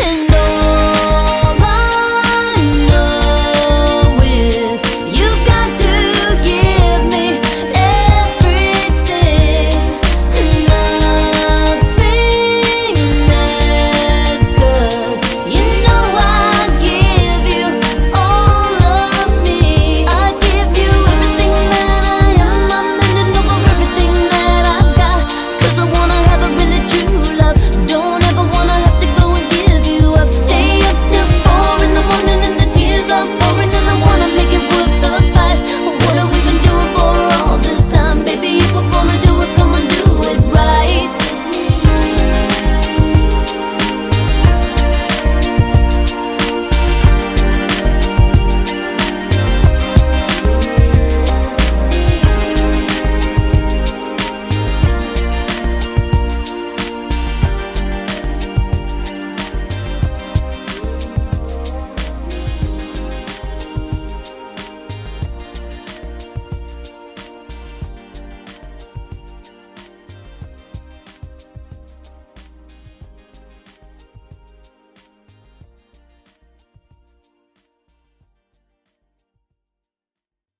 And